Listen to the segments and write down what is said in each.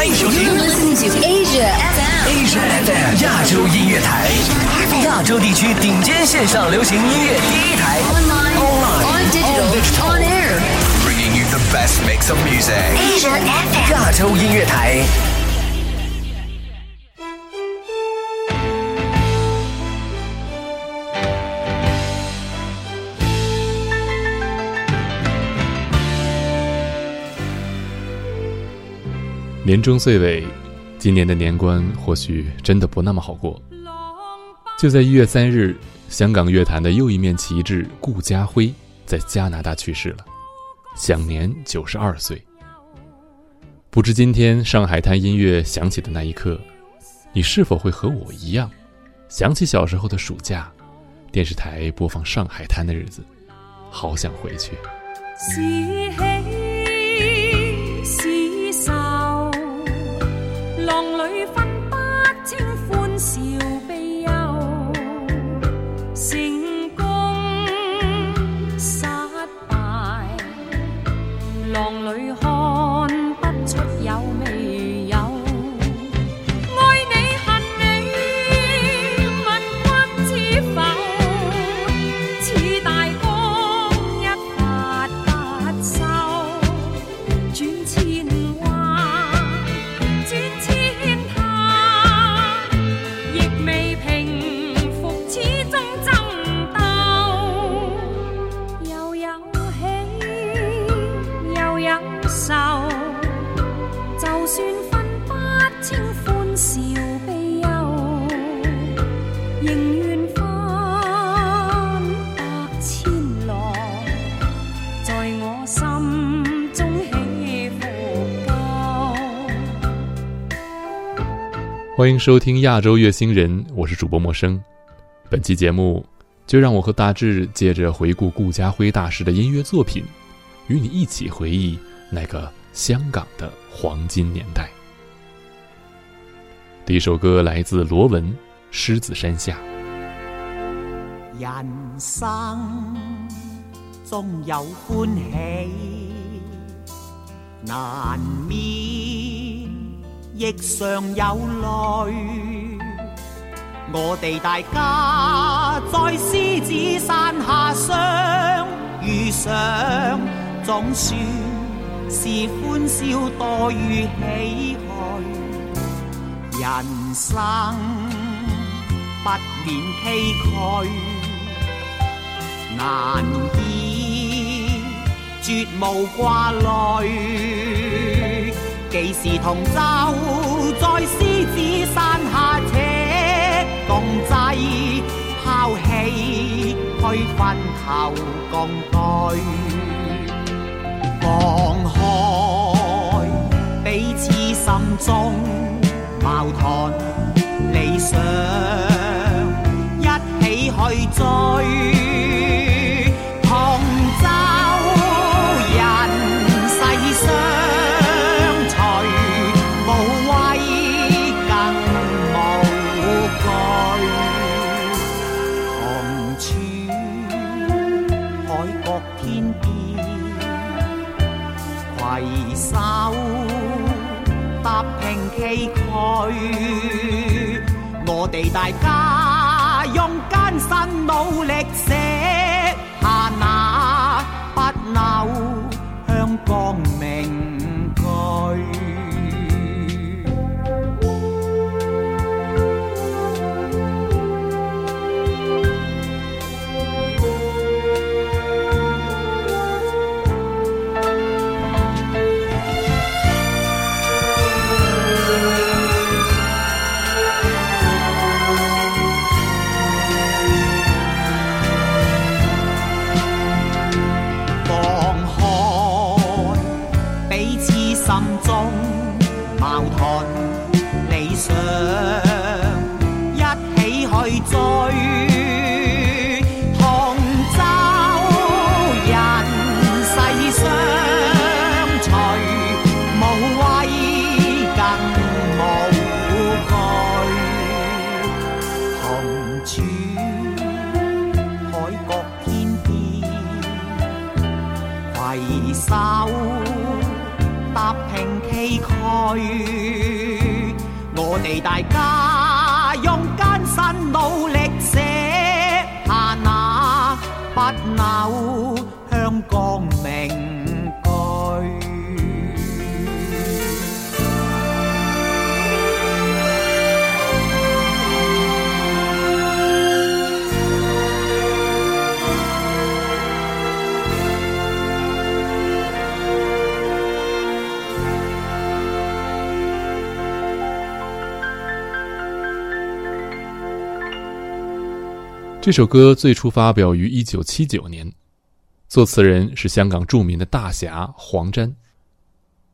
欢迎收听 Asia FM，Asia FM 亚洲音乐台，亚洲地区顶尖线上流行音乐第一台，Online，On Air，Bringing you the best mix of music，Asia FM 亚洲音乐台。年终岁尾，今年的年关或许真的不那么好过。就在一月三日，香港乐坛的又一面旗帜顾家辉在加拿大去世了，享年九十二岁。不知今天《上海滩》音乐响起的那一刻，你是否会和我一样，想起小时候的暑假，电视台播放《上海滩》的日子，好想回去。欢迎收听《亚洲乐星人》，我是主播陌生。本期节目，就让我和大志借着回顾顾家辉大师的音乐作品，与你一起回忆那个香港的黄金年代。第一首歌来自罗文，《狮子山下》。人生总有欢喜，难免。亦常有泪，我哋大家在狮子山下相遇上，总算是欢笑多于唏嘘。人生不免崎岖，难以绝无挂虑。几时同舟在狮子山下且共济，抛弃区分求共对，放开彼此心中矛盾，理想一起去追。地，大家用艰辛努力这首歌最初发表于1979年，作词人是香港著名的大侠黄沾。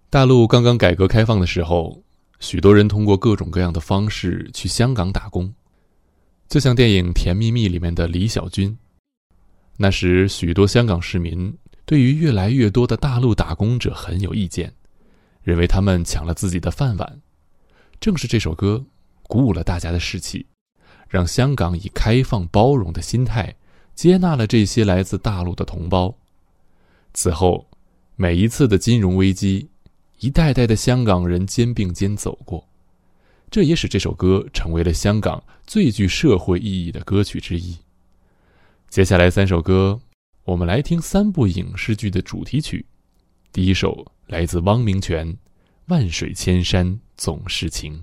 大陆刚刚改革开放的时候，许多人通过各种各样的方式去香港打工，就像电影《甜蜜蜜》里面的李小军。那时，许多香港市民对于越来越多的大陆打工者很有意见，认为他们抢了自己的饭碗。正是这首歌，鼓舞了大家的士气。让香港以开放包容的心态接纳了这些来自大陆的同胞。此后，每一次的金融危机，一代代的香港人肩并肩走过，这也使这首歌成为了香港最具社会意义的歌曲之一。接下来三首歌，我们来听三部影视剧的主题曲。第一首来自汪明荃，《万水千山总是情》。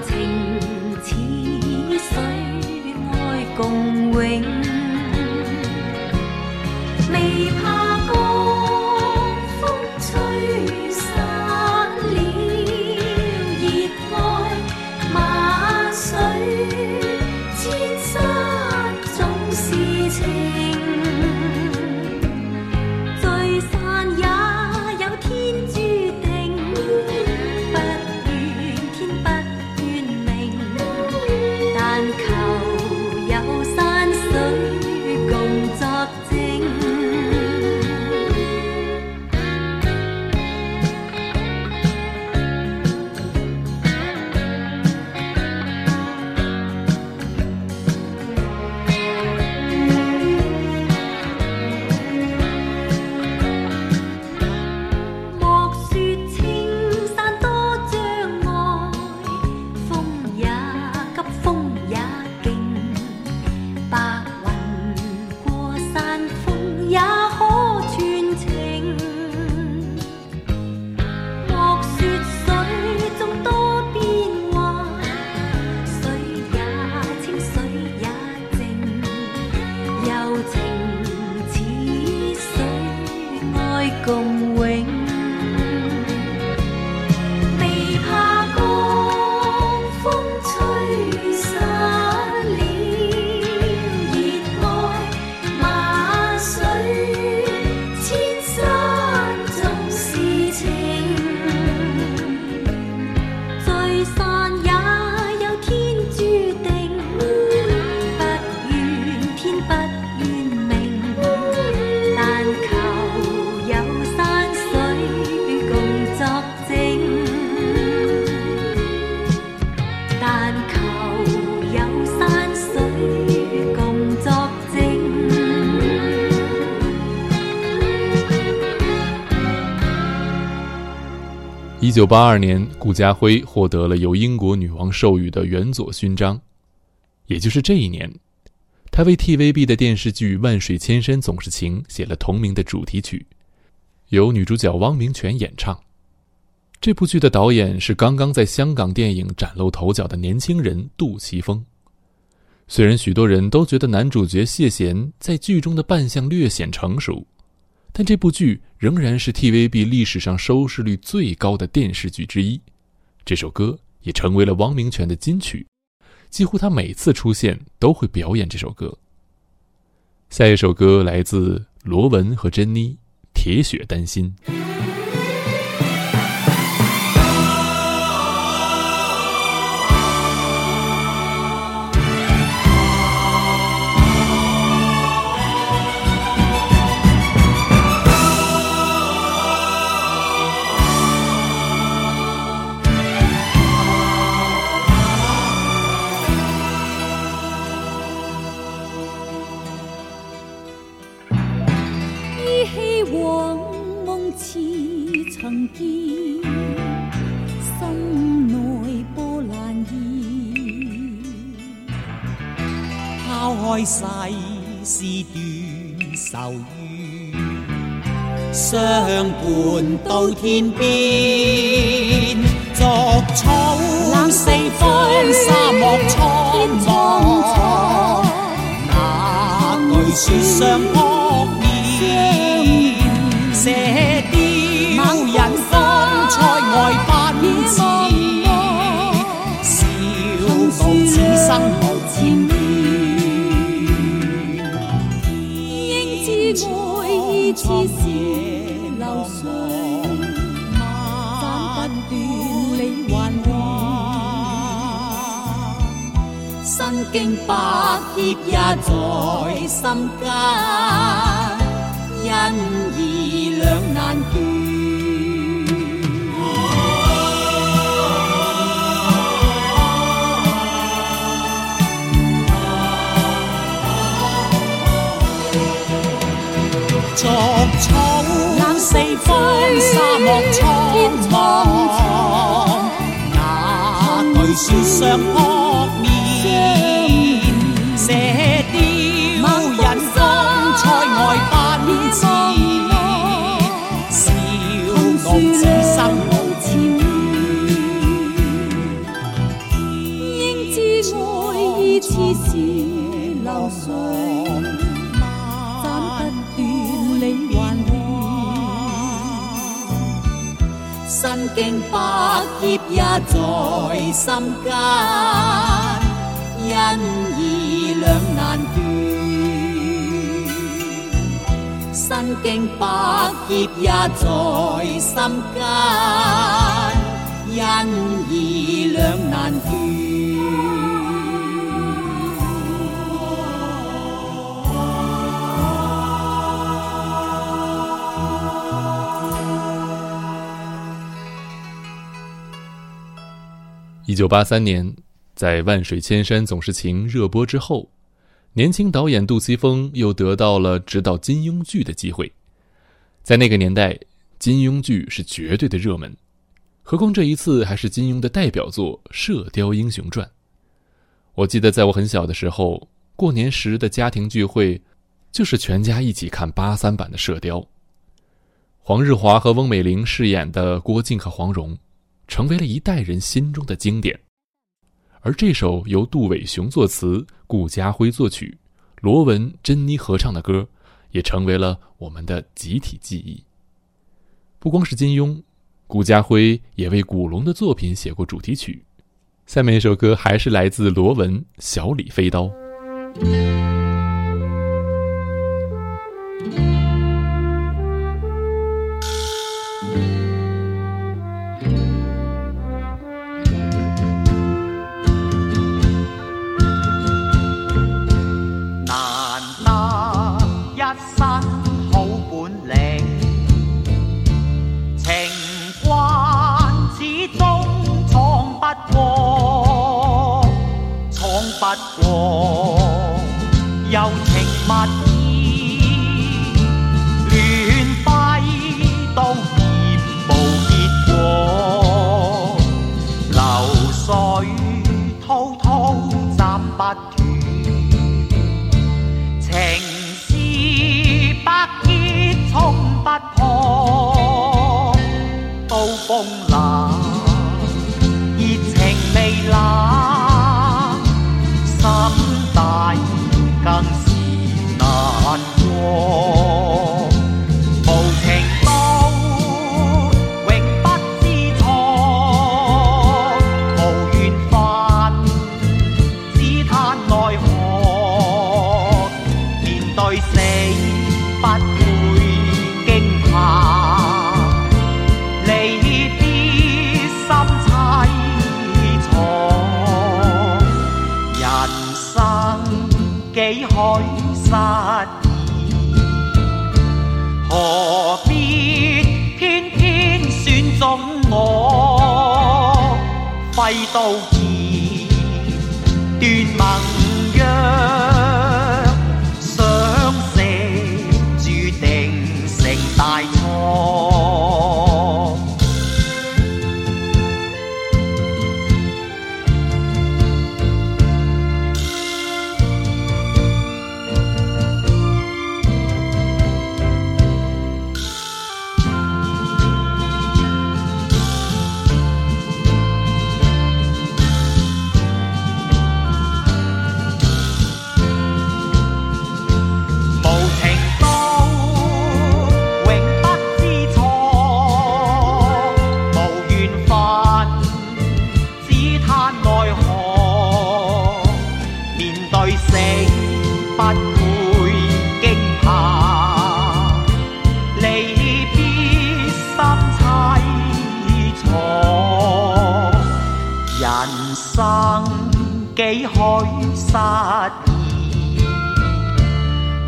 情。一九八二年，顾嘉辉获得了由英国女王授予的元佐勋章。也就是这一年，他为 TVB 的电视剧《万水千山总是情》写了同名的主题曲，由女主角汪明荃演唱。这部剧的导演是刚刚在香港电影崭露头角的年轻人杜琪峰。虽然许多人都觉得男主角谢贤在剧中的扮相略显成熟。但这部剧仍然是 TVB 历史上收视率最高的电视剧之一，这首歌也成为了汪明荃的金曲，几乎他每次出现都会表演这首歌。下一首歌来自罗文和珍妮，《铁血丹心》。天边，逐草冷四方，沙漠苍。那句雪上扑面，射雕人方外，奔驰，笑傲此生无天边，应知爱意似。经百劫也在心间，恩义两难断。啊，纵闯四方沙漠苍茫，哪惧雪上坡？經百劫也在心間，因義兩難斷。身經百劫也在心間，因義兩難斷。一九八三年，在《万水千山总是情》热播之后，年轻导演杜琪峰又得到了执导金庸剧的机会。在那个年代，金庸剧是绝对的热门，何况这一次还是金庸的代表作《射雕英雄传》。我记得在我很小的时候，过年时的家庭聚会，就是全家一起看八三版的《射雕》，黄日华和翁美玲饰演的郭靖和黄蓉。成为了一代人心中的经典，而这首由杜伟雄作词、顾嘉辉作曲、罗文、珍妮合唱的歌，也成为了我们的集体记忆。不光是金庸，顾嘉辉也为古龙的作品写过主题曲。下面一首歌还是来自罗文《小李飞刀》。Mod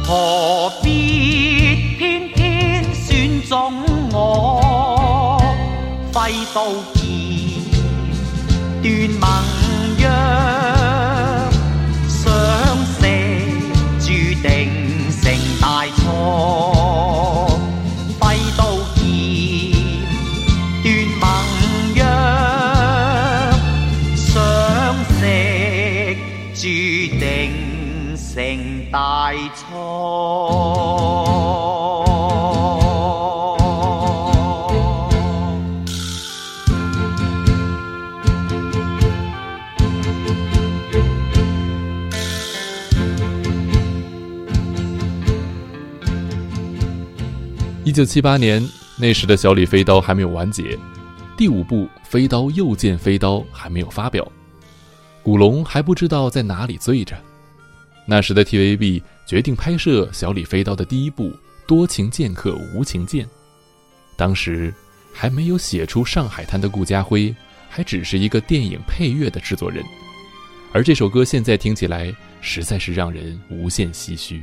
何必偏偏选中我？挥刀剑，断盟。一九七八年，那时的小李飞刀还没有完结，第五部《飞刀又见飞刀》还没有发表，古龙还不知道在哪里醉着。那时的 TVB 决定拍摄《小李飞刀》的第一部《多情剑客无情剑》，当时还没有写出《上海滩》的顾家辉，还只是一个电影配乐的制作人，而这首歌现在听起来实在是让人无限唏嘘。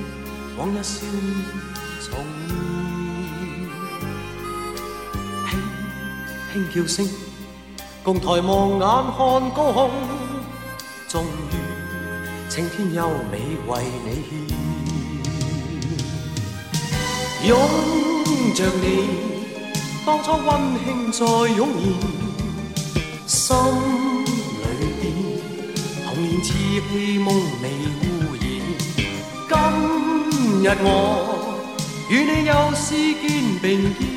往日笑意重现，轻轻叫声，共抬望眼看高空，终于青天优美为你献。拥着你，当初温馨再涌现，心里边童年似梦未污染。今。今日我与你又肩并肩，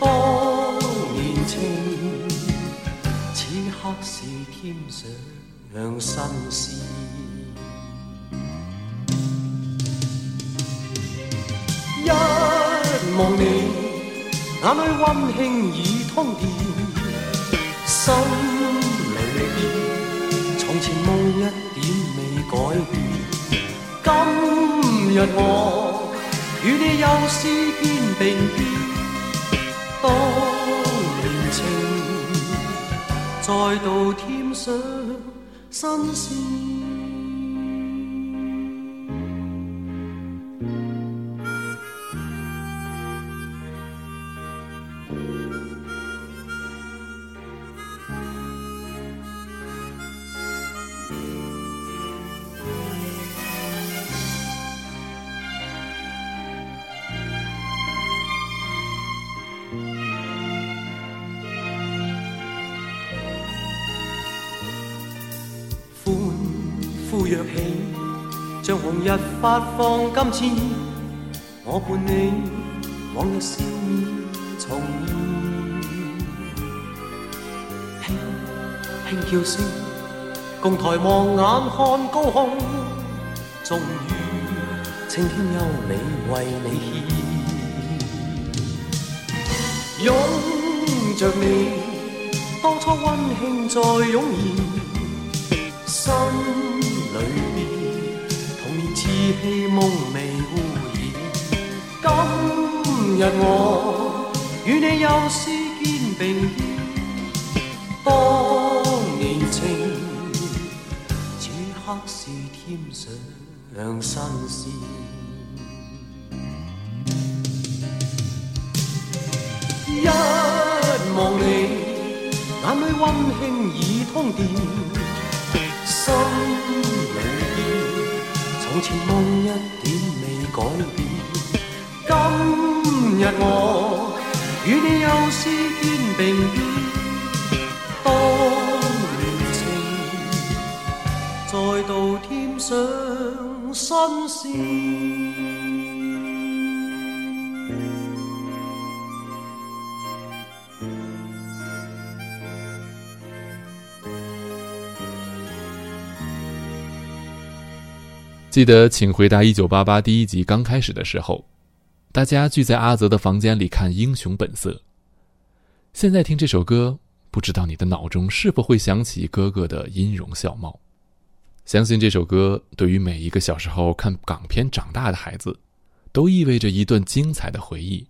当年情，此刻是添上新诗。一望你，眼里温馨已通电，心里边，从前梦一点未改变，今。今日我与你又肩并肩，当年情再度添上新鲜。日发放金钱，我伴你往日笑面重现，轻轻叫声，共抬望眼看高空，终于青天有你为你献，拥着你当初温馨再涌现，心。依稀梦寐故影，今日我与你又是肩并肩。当年情，此刻是添上新丝。一望你，眼里温馨已通电，心里边。从前梦一点未改变，今日我与你又视肩并肩，当年情再度添上新鲜。记得，请回答《一九八八》第一集刚开始的时候，大家聚在阿泽的房间里看《英雄本色》。现在听这首歌，不知道你的脑中是否会想起哥哥的音容笑貌。相信这首歌对于每一个小时候看港片长大的孩子，都意味着一段精彩的回忆。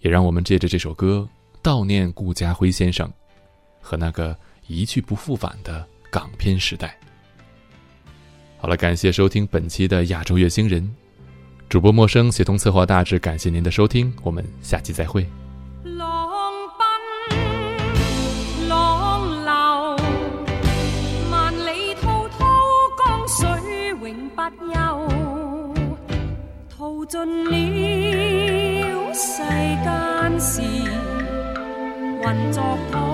也让我们借着这首歌，悼念顾家辉先生，和那个一去不复返的港片时代。好了，感谢收听本期的《亚洲月星人》，主播陌生协同策划大致，感谢您的收听，我们下期再会。了